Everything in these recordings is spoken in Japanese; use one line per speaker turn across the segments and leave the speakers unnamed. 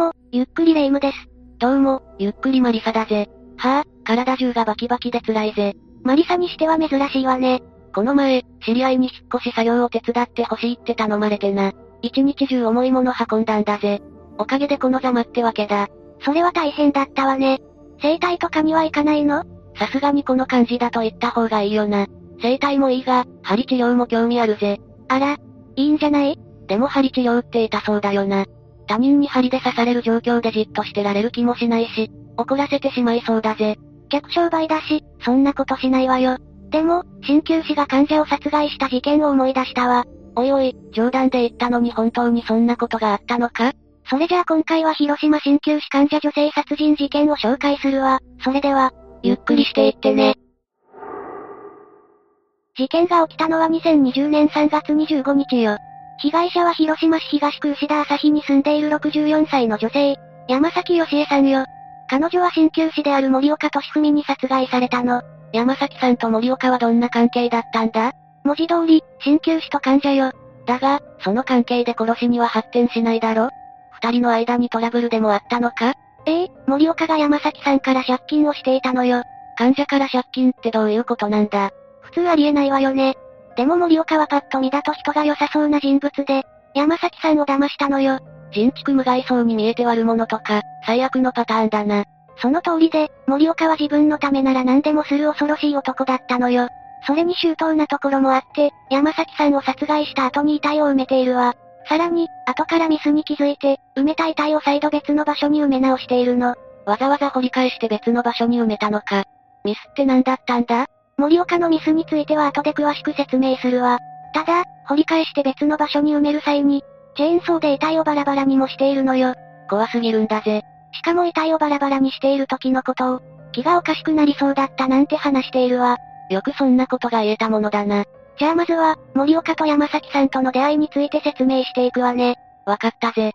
も、ゆっくりレ夢ムです。
どうも、ゆっくりマリサだぜ。はぁ、体中がバキバキで辛いぜ。
マリサにしては珍しいわね。
この前、知り合いに引っ越し作業を手伝ってほしいって頼まれてな。一日中重いもの運んだんだぜ。おかげでこのざまってわけだ。
それは大変だったわね。整体とかには行かないの？
さすがにこの感じだと言った方がいいよな。整体もいいが、針治療も興味あるぜ。
あら、いいんじゃない？
でも針治療って痛そうだよな。他人に針で刺される状況でじっとしてられる気もしないし、怒らせてしまいそうだぜ。
客商売だし、そんなことしないわよ。でも、鍼灸師が患者を殺害した事件を思い出したわ。
おいおい、冗談で言ったのに本当にそんなことがあったのか？
それじゃあ今回は広島鍼灸師患者女性殺人事件を紹介するわ。それでは、
ゆっくりしていってね。
事件が起きたのは2020年3月25日よ。被害者は広島市東区牛田朝日に住んでいる64歳の女性、山崎義恵さんよ。彼女は鍼灸師である森岡俊文に殺害されたの。
山崎さんと森岡はどんな関係だったんだ？
文字通り、鍼灸師と患者よ。
だが、その関係で殺しには発展しないだろ？二人の間にトラブルでもあったのか？
ええ森岡が山崎さんから借金をしていたのよ。
患者から借金ってどういうことなんだ？
普通ありえないわよね。でも森岡はパッと見だと人が良さそうな人物で、山崎さんを騙したのよ。
人畜無害そうに見えて悪者とか、最悪のパターンだな。
その通りで、森岡は自分のためなら何でもする恐ろしい男だったのよ。それに周到なところもあって、山崎さんを殺害した後に遺体を埋めているわ。さらに、後からミスに気づいて、埋めた遺体を再度別の場所に埋め直しているの。
わざわざ掘り返して別の場所に埋めたのか。ミスって何だったんだ？
森岡のミスについては後で詳しく説明するわ。ただ、掘り返して別の場所に埋める際に、チェーンソーで遺体をバラバラにもしているのよ。
怖すぎるんだぜ。
しかも遺体をバラバラにしている時のことを、気がおかしくなりそうだったなんて話しているわ。
よくそんなことが言えたものだな。
じゃあまずは、森岡と山崎さんとの出会いについて説明していくわね。
わかったぜ。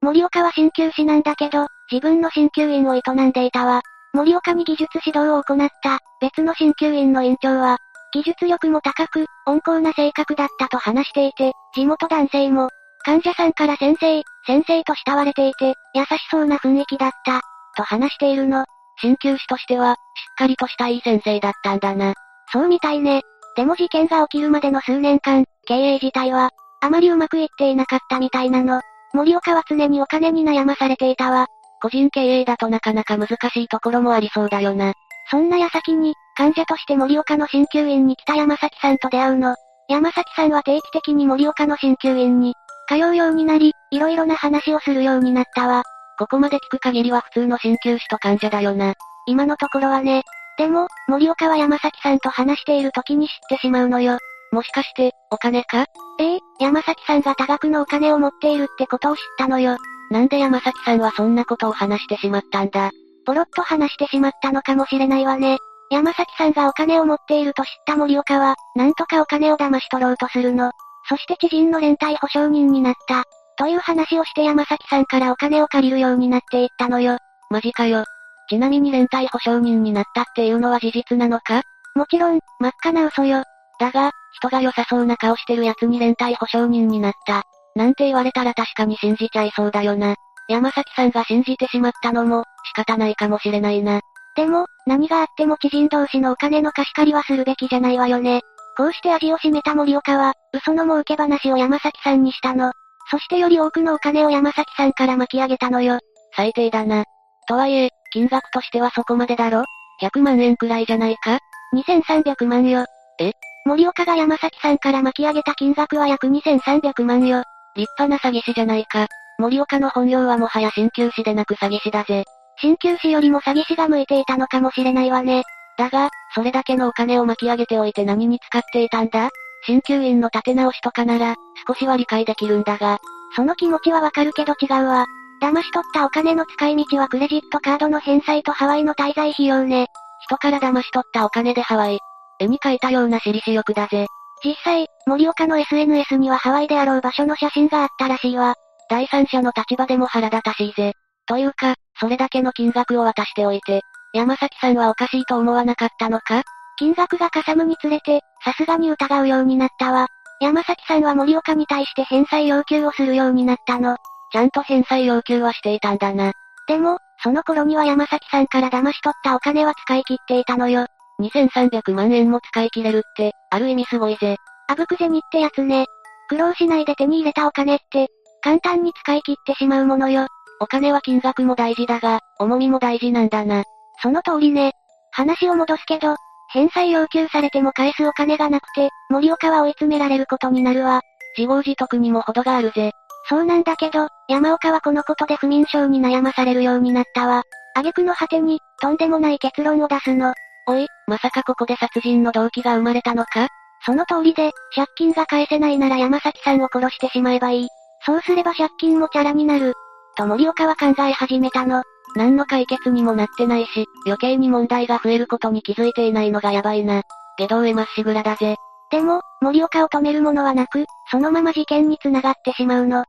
森岡は鍼灸師なんだけど、自分の鍼灸院を営んでいたわ。森岡に技術指導を行った、別の鍼灸院の院長は、技術力も高く、温厚な性格だったと話していて、地元男性も、患者さんから先生、先生と慕われていて、優しそうな雰囲気だった、と話しているの。
鍼灸師としては、しっかりとしたいい先生だったんだな。
そうみたいね。でも事件が起きるまでの数年間、経営自体は、あまりうまくいっていなかったみたいなの。森岡は常にお金に悩まされていたわ。
個人経営だとなかなか難しいところもありそうだよな。
そんな矢先に、患者として森岡の鍼灸院に来た山崎さんと出会うの。山崎さんは定期的に森岡の鍼灸院に、通うようになり、いろいろな話をするようになったわ。
ここまで聞く限りは普通の鍼灸師と患者だよな。
今のところはね。でも、森岡は山崎さんと話している時に知ってしまうのよ。
もしかして、お金か？
ええ山崎さんが多額のお金を持っているってことを知ったのよ。
なんで山崎さんはそんなことを話してしまったんだ？
ポロッと話してしまったのかもしれないわね。山崎さんがお金を持っていると知った森岡は、なんとかお金を騙し取ろうとするの。そして知人の連帯保証人になった。という話をして山崎さんからお金を借りるようになっていったのよ。
マジかよ。ちなみに連帯保証人になったっていうのは事実なのか？
もちろん、真っ赤な嘘よ。
だが、人が良さそうな顔してる奴に連帯保証人になった。なんて言われたら確かに信じちゃいそうだよな。山崎さんが信じてしまったのも、仕方ないかもしれないな。
でも、何があっても知人同士のお金の貸し借りはするべきじゃないわよね。こうして味を占めた森岡は、嘘の儲け話を山崎さんにしたの。そしてより多くのお金を山崎さんから巻き上げたのよ。
最低だな。とはいえ、金額としてはそこまでだろ ?100 万円くらいじゃないか
?2300 万よ。
え？
森岡が山崎さんから巻き上げた金額は約2300万よ。
立派な詐欺師じゃないか。森岡の本業はもはや鍼灸師でなく詐欺師だぜ。
鍼灸師よりも詐欺師が向いていたのかもしれないわね。
だが、それだけのお金を巻き上げておいて何に使っていたんだ？鍼灸院の立て直しとかなら、少しは理解できるんだが。
その気持ちはわかるけど違うわ。騙し取ったお金の使い道はクレジットカードの返済とハワイの滞在費用ね。
人から騙し取ったお金でハワイ。絵に描いたような私利私欲だぜ。
実際、森岡の SNS にはハワイであろう場所の写真があったらしいわ。
第三者の立場でも腹立たしいぜ。というか、それだけの金額を渡しておいて、山崎さんはおかしいと思わなかったのか？
金額がかさむにつれて、さすがに疑うようになったわ。山崎さんは森岡に対して返済要求をするようになったの。
ちゃんと返済要求はしていたんだな。
でも、その頃には山崎さんから騙し取ったお金は使い切っていたのよ。
2300万円も使い切れるって、ある意味すごいぜ。
あぶく銭ってやつね。苦労しないで手に入れたお金って、簡単に使い切ってしまうものよ。
お金は金額も大事だが、重みも大事なんだな。
その通りね。話を戻すけど、返済要求されても返すお金がなくて、森岡は追い詰められることになるわ。
自業自得にも程があるぜ。
そうなんだけど、山岡はこのことで不眠症に悩まされるようになったわ。挙句の果てに、とんでもない結論を出すの。
おい、まさかここで殺人の動機が生まれたのか？
その通りで、借金が返せないなら山崎さんを殺してしまえばいい。そうすれば借金もチャラになる。と森岡は考え始めたの。
何の解決にもなってないし、余計に問題が増えることに気づいていないのがやばいな。下道へまっしぐらだぜ。
でも、森岡を止めるものはなく、そのまま事件に繋がってしまうの。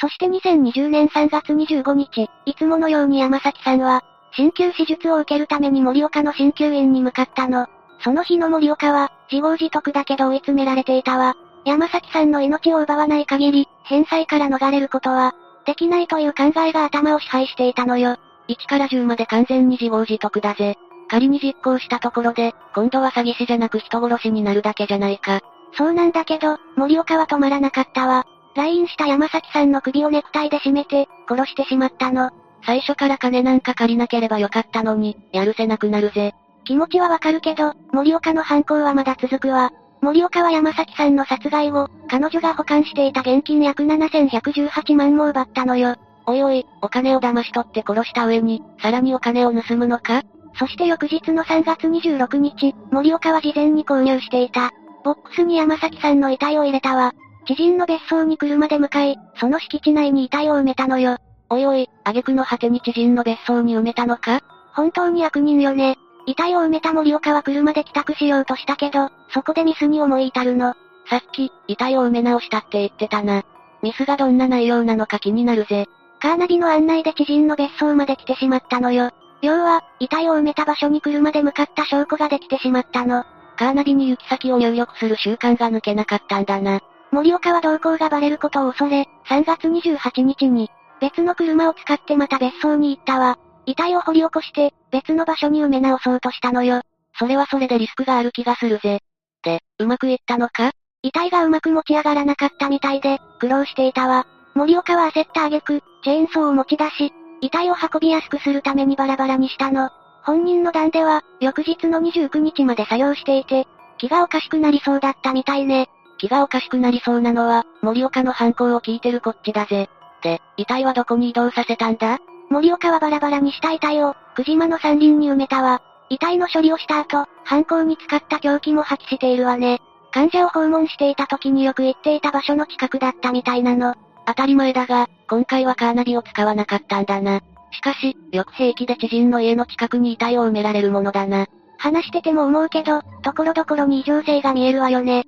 そして2020年3月25日、いつものように山崎さんは、鍼灸手術を受けるために森岡の鍼灸院に向かったの。その日の森岡は、自業自得だけど追い詰められていたわ。山崎さんの命を奪わない限り、返済から逃れることは、できないという考えが頭を支配していたのよ。
1から10まで完全に自業自得だぜ。仮に実行したところで、今度は詐欺師じゃなく人殺しになるだけじゃないか。
そうなんだけど、森岡は止まらなかったわ。来院した山崎さんの首をネクタイで締めて、殺してしまったの。
最初から金なんか借りなければよかったのに、やるせなくなるぜ。
気持ちはわかるけど、森岡の犯行はまだ続くわ。森岡は山崎さんの殺害後、彼女が保管していた現金約7118万も奪ったのよ。
おいおい、お金を騙し取って殺した上に、さらにお金を盗むのか？
そして翌日の3月26日、森岡は事前に購入していた。ボックスに山崎さんの遺体を入れたわ。知人の別荘に車で向かい、その敷地内に遺体を埋めたのよ。
おいおい、挙句の果てに知人の別荘に埋めたのか？
本当に悪人よね。遺体を埋めた森岡は車で帰宅しようとしたけど、そこでミスに思い至るの。
さっき、遺体を埋め直したって言ってたな。ミスがどんな内容なのか気になるぜ。
カーナビの案内で知人の別荘まで来てしまったのよ。要は、遺体を埋めた場所に車で向かった証拠ができてしまったの。
カーナビに行き先を入力する習慣が抜けなかったんだな。
森岡は動向がバレることを恐れ、3月28日に、別の車を使ってまた別荘に行ったわ。遺体を掘り起こして、別の場所に埋め直そうとしたのよ。
それはそれでリスクがある気がするぜ。で、うまくいったのか？
遺体がうまく持ち上がらなかったみたいで、苦労していたわ。森岡は焦った挙句、チェーンソーを持ち出し、遺体を運びやすくするためにバラバラにしたの。本人の段では、翌日の29日まで作業していて、気がおかしくなりそうだったみたいね。
気がおかしくなりそうなのは、森岡の犯行を聞いてるこっちだぜ。で、遺体はどこに移動させたんだ？
森岡はバラバラにした遺体を、久島の山林に埋めたわ。遺体の処理をした後、犯行に使った凶器も破棄しているわね。患者を訪問していた時によく行っていた場所の近くだったみたいなの。
当たり前だが、今回はカーナビを使わなかったんだな。しかし、よく平気で知人の家の近くに遺体を埋められるものだな。
話してても思うけど、ところどころに異常性が見えるわよね。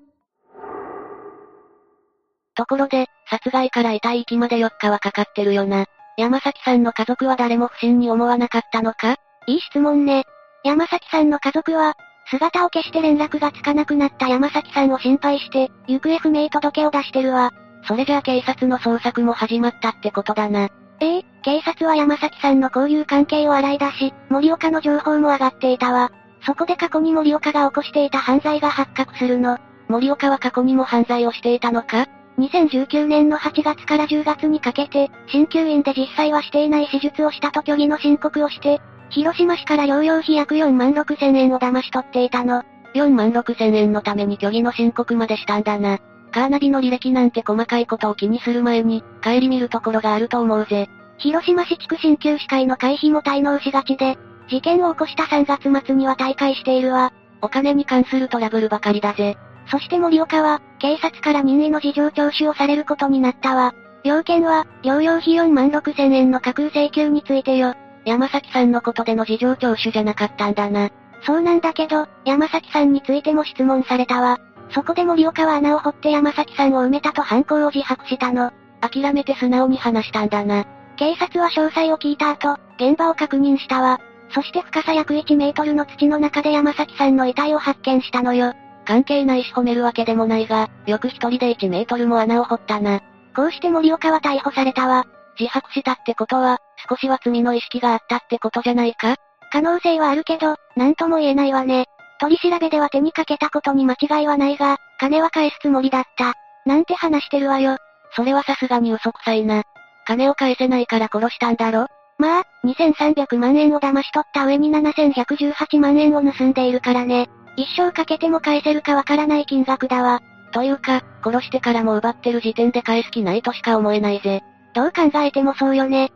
ところで、殺害から遺体行きまで4日はかかってるよな。山崎さんの家族は誰も不審に思わなかったのか？
いい質問ね。山崎さんの家族は、姿を消して連絡がつかなくなった山崎さんを心配して、行方不明届を出してるわ。
それじゃあ警察の捜索も始まったってことだな。
ええ、警察は山崎さんの交友関係を洗い出し、森岡の情報も上がっていたわ。そこで過去に森岡が起こしていた犯罪が発覚するの。
森岡は過去にも犯罪をしていたのか？
2019年の8月から10月にかけて、鍼灸院で実際はしていない手術をしたと虚偽の申告をして、広島市から療養費約4万6千円を騙し取っていたの。
4万6千円のために虚偽の申告までしたんだな。カーナビの履歴なんて細かいことを気にする前に、帰り見るところがあると思うぜ。
広島市地区鍼灸師会の会費も滞納しがちで、事件を起こした3月末には退会しているわ。
お金に関するトラブルばかりだぜ。
そして森岡は、警察から任意の事情聴取をされることになったわ。要件は、療養費4万6千円の架空請求についてよ。
山崎さんのことでの事情聴取じゃなかったんだな。
そうなんだけど、山崎さんについても質問されたわ。そこで森岡は穴を掘って山崎さんを埋めたと犯行を自白したの。
諦めて素直に話したんだな。
警察は詳細を聞いた後、現場を確認したわ。そして深さ約1メートルの土の中で山崎さんの遺体を発見したのよ。
関係ないし褒めるわけでもないが、よく一人で1メートルも穴を掘ったな。
こうして森岡は逮捕されたわ。
自白したってことは、少しは罪の意識があったってことじゃないか？
可能性はあるけど、なんとも言えないわね。取り調べでは手にかけたことに間違いはないが、金は返すつもりだった。なんて話してるわよ。
それはさすがに嘘くさいな。金を返せないから殺したんだろ？
まあ、2300万円を騙し取った上に7118万円を盗んでいるからね。一生かけても返せるかわからない金額だわ。
というか、殺してからも奪ってる時点で返す気ないとしか思えないぜ。
どう考えてもそうよね。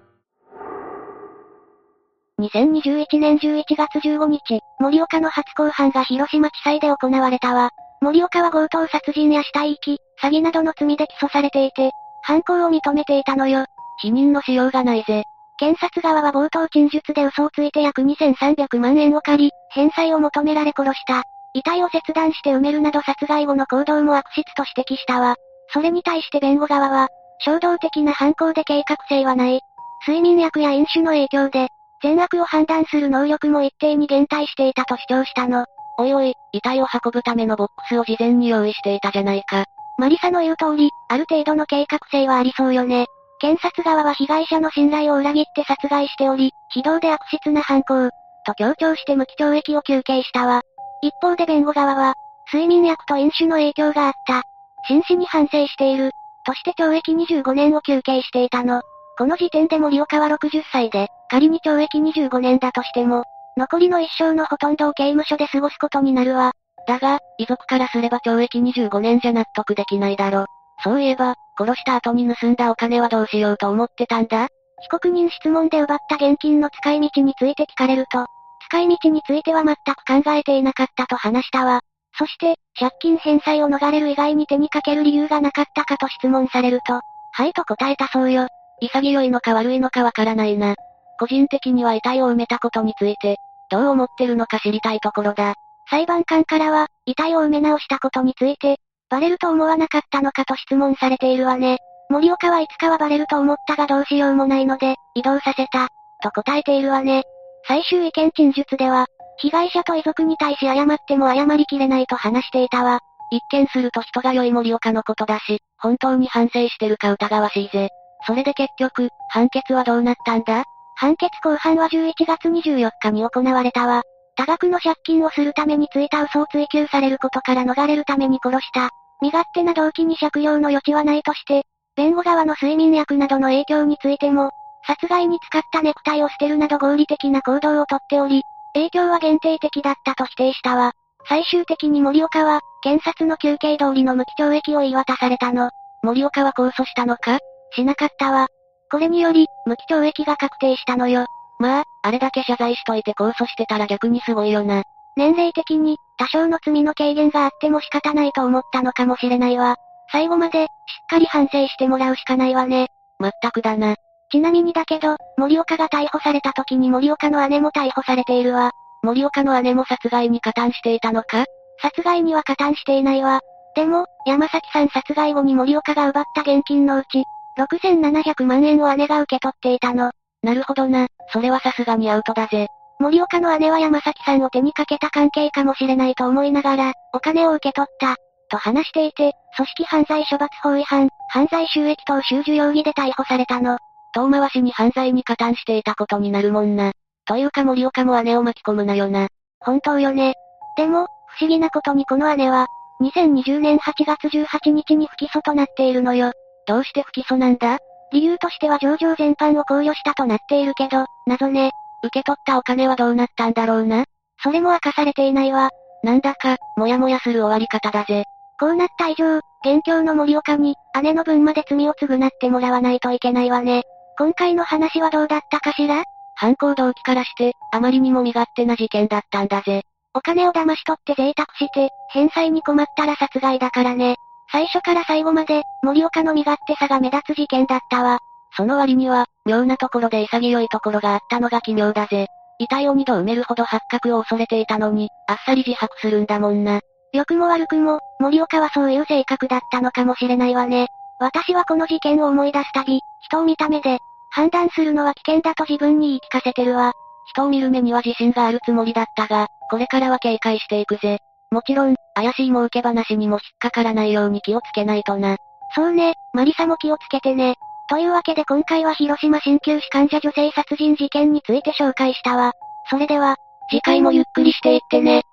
2021年11月15日、森岡の初公判が広島地裁で行われたわ。森岡は強盗殺人や死体遺棄、詐欺などの罪で起訴されていて、犯行を認めていたのよ。
否認のしようがないぜ。
検察側は冒頭陳述で嘘をついて約2300万円を借り、返済を求められ殺した。遺体を切断して埋めるなど殺害後の行動も悪質と指摘したわ。それに対して弁護側は、衝動的な犯行で計画性はない。睡眠薬や飲酒の影響で、善悪を判断する能力も一定に減退していたと主張したの。
おいおい、遺体を運ぶためのボックスを事前に用意していたじゃないか。
マリサの言う通り、ある程度の計画性はありそうよね。検察側は被害者の信頼を裏切って殺害しており、非道で悪質な犯行、と強調して無期懲役を求刑したわ。一方で弁護側は、睡眠薬と飲酒の影響があった。真摯に反省している。として懲役25年を求刑していたの。この時点で森岡は60歳で、仮に懲役25年だとしても、残りの一生のほとんどを刑務所で過ごすことになるわ。
だが、遺族からすれば懲役25年じゃ納得できないだろ。そういえば、殺した後に盗んだお金はどうしようと思ってたんだ？
被告人質問で奪った現金の使い道について聞かれると、使い道については全く考えていなかったと話したわ。そして、借金返済を逃れる以外に手にかける理由がなかったかと質問されると、はいと答えたそうよ。
潔いのか悪いのかわからないな。個人的には遺体を埋めたことについて、どう思ってるのか知りたいところだ。
裁判官からは、遺体を埋め直したことについて、バレると思わなかったのかと質問されているわね。森岡はいつかはバレると思ったがどうしようもないので、移動させた、と答えているわね。最終意見陳述では、被害者と遺族に対し謝っても謝りきれないと話していたわ。
一見すると人が良い森岡のことだし、本当に反省してるか疑わしいぜ。それで結局、判決はどうなったんだ？
判決公判は11月24日に行われたわ。多額の借金をするためについた嘘を追求されることから逃れるために殺した。身勝手な動機に借用の余地はないとして、弁護側の睡眠薬などの影響についても、殺害に使ったネクタイを捨てるなど合理的な行動をとっており、影響は限定的だったと否定したわ。最終的に森岡は、検察の休憩通りの無期懲役を言い渡されたの。
森岡は控訴したのか？
しなかったわ。これにより、無期懲役が確定したのよ。
まあ、あれだけ謝罪しといて控訴してたら逆にすごいよな。
年齢的に、多少の罪の軽減があっても仕方ないと思ったのかもしれないわ。最後まで、しっかり反省してもらうしかないわね。
まったくだな。
ちなみにだけど、森岡が逮捕された時に森岡の姉も逮捕されているわ。
森岡の姉も殺害に加担していたのか？
殺害には加担していないわ。でも、山崎さん殺害後に森岡が奪った現金のうち、6700万円を姉が受け取っていたの。
なるほどな、それはさすがにアウトだぜ。
森岡の姉は山崎さんを手にかけた関係かもしれないと思いながら、お金を受け取った、と話していて、組織犯罪処罰法違反、犯罪収益等収受容疑で逮捕されたの。
遠回しに犯罪に加担していたことになるもんな。というか森岡も姉を巻き込むなよな。
本当よね。でも、不思議なことにこの姉は、2020年8月18日に不起訴となっているのよ。
どうして不起訴なんだ？
理由としては上場全般を考慮したとなっているけど、謎ね。
受け取ったお金はどうなったんだろうな？
それも明かされていないわ。
なんだか、もやもやする終わり方だぜ。
こうなった以上、現況の森岡に、姉の分まで罪を償ってもらわないといけないわね。今回の話はどうだったかしら？
犯行動機からして、あまりにも身勝手な事件だったんだぜ。
お金を騙し取って贅沢して、返済に困ったら殺害だからね。最初から最後まで、森岡の身勝手さが目立つ事件だったわ。
その割には、妙なところで潔いところがあったのが奇妙だぜ。遺体を二度埋めるほど発覚を恐れていたのに、あっさり自白するんだもんな。
良くも悪くも、森岡はそういう性格だったのかもしれないわね。私はこの事件を思い出すたび、人を見た目で、判断するのは危険だと自分に言い聞かせてるわ。
人を見る目には自信があるつもりだったが、これからは警戒していくぜ。もちろん、怪しい儲け話にも引っかからないように気をつけないとな。
そうね、マリサも気をつけてね。というわけで今回は広島鍼灸師患者女性殺人事件について紹介したわ。それでは、
次回もゆっくりしていってね。